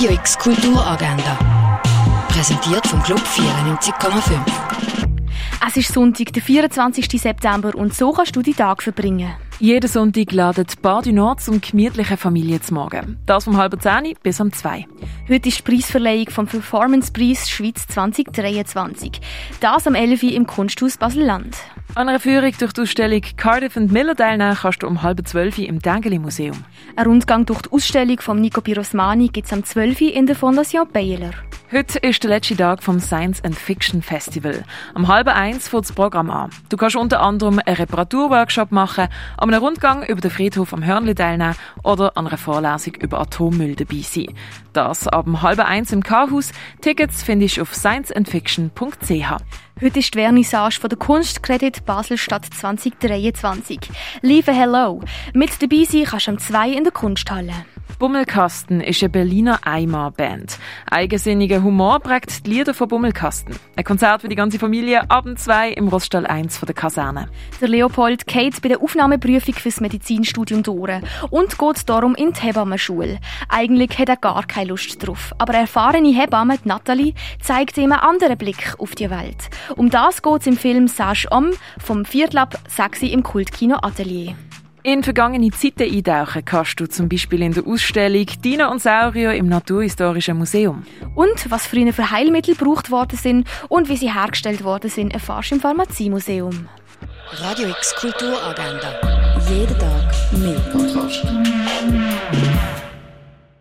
Radio X Kulturagenda. Präsentiert vom Club 94,5. Es ist Sonntag, der 24. September und so kannst du die Tag verbringen. Jeden Sonntag ladet Bar du Nord zum gemütlichen Familienzmagen. Das vom halben 10 bis um 2. Heute ist die Preisverleihung vom Performance Preis Schweiz 2023. Das am 11. Uhr im Kunsthaus Basel-Land. An einer Führung durch die Ausstellung Cardiff und Miller teilnehmen kannst du um halb 12 Uhr im Dengeli Museum. Ein Rundgang durch die Ausstellung von Nico Pirosmani gibt es 12. Uhr in der Fondation Baylor. Heute ist der letzte Tag vom Science and Fiction Festival. Am halben eins fängt das Programm an. Du kannst unter anderem einen Reparaturworkshop machen, an einem Rundgang über den Friedhof am Hörnli teilnehmen oder an einer Vorlesung über Atommüll dabei sein. Das ab dem halben eins im K-Haus. Tickets findest du auf scienceandfiction.ch. Heute ist die Vernissage von der Kunstkredit Basel-Stadt 2023. Liebe Hello! Mit dabei sein kannst du am 2 in der Kunsthalle. Bummelkasten ist eine Berliner Eimer-Band. Eigensinniger Humor prägt die Lieder von Bummelkasten. Ein Konzert für die ganze Familie ab 2 im Roststall 1 von der Kaserne. Der Leopold geht bei der Aufnahmeprüfung fürs Medizinstudium durch und geht darum in die Hebammenschule. Eigentlich hat er gar keine Lust drauf, aber erfahrene Hebamme Nathalie zeigt ihm einen anderen Blick auf die Welt. Um das geht es im Film Sage Om vom Viertlab Sexy im Kultkino Atelier. In vergangene Zeiten eintauchen kannst du zum Beispiel in der Ausstellung Dino und Saurier im Naturhistorischen Museum. Und was früher für Heilmittel gebraucht worden sind und wie sie hergestellt worden sind, erfährst du im Pharmaziemuseum. Radio X Kulturagenda. Jeden Tag mehr. Podcast.